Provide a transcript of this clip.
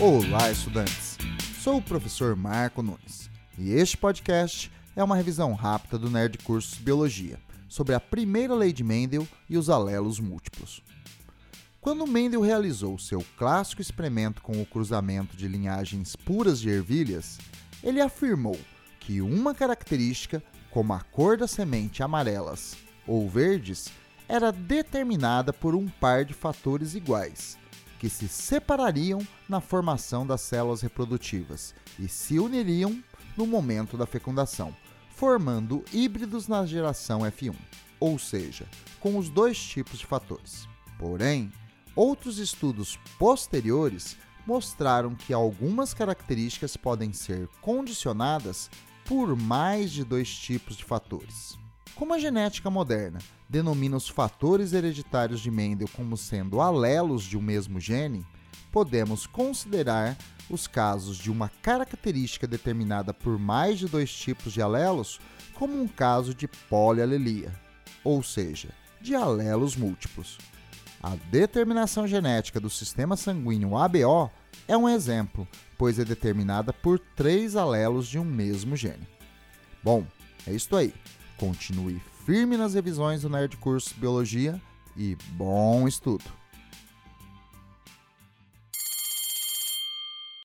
Olá, estudantes! Sou o professor Marco Nunes e este podcast é uma revisão rápida do Nerd Cursos Biologia sobre a primeira lei de Mendel e os alelos múltiplos. Quando Mendel realizou seu clássico experimento com o cruzamento de linhagens puras de ervilhas, ele afirmou que uma característica, como a cor da semente amarelas ou verdes, era determinada por um par de fatores iguais, que se separariam na formação das células reprodutivas e se uniriam no momento da fecundação, formando híbridos na geração F1, ou seja, com os dois tipos de fatores. Porém, outros estudos posteriores mostraram que algumas características podem ser condicionadas por mais de dois tipos de fatores. Como a genética moderna denomina os fatores hereditários de Mendel como sendo alelos de um mesmo gene, podemos considerar os casos de uma característica determinada por mais de dois tipos de alelos como um caso de polialelia, ou seja, de alelos múltiplos. A determinação genética do sistema sanguíneo ABO é um exemplo, pois é determinada por três alelos de um mesmo gene. Bom, é isto aí. Continue firme nas revisões do Nerd Curso Biologia e bom estudo!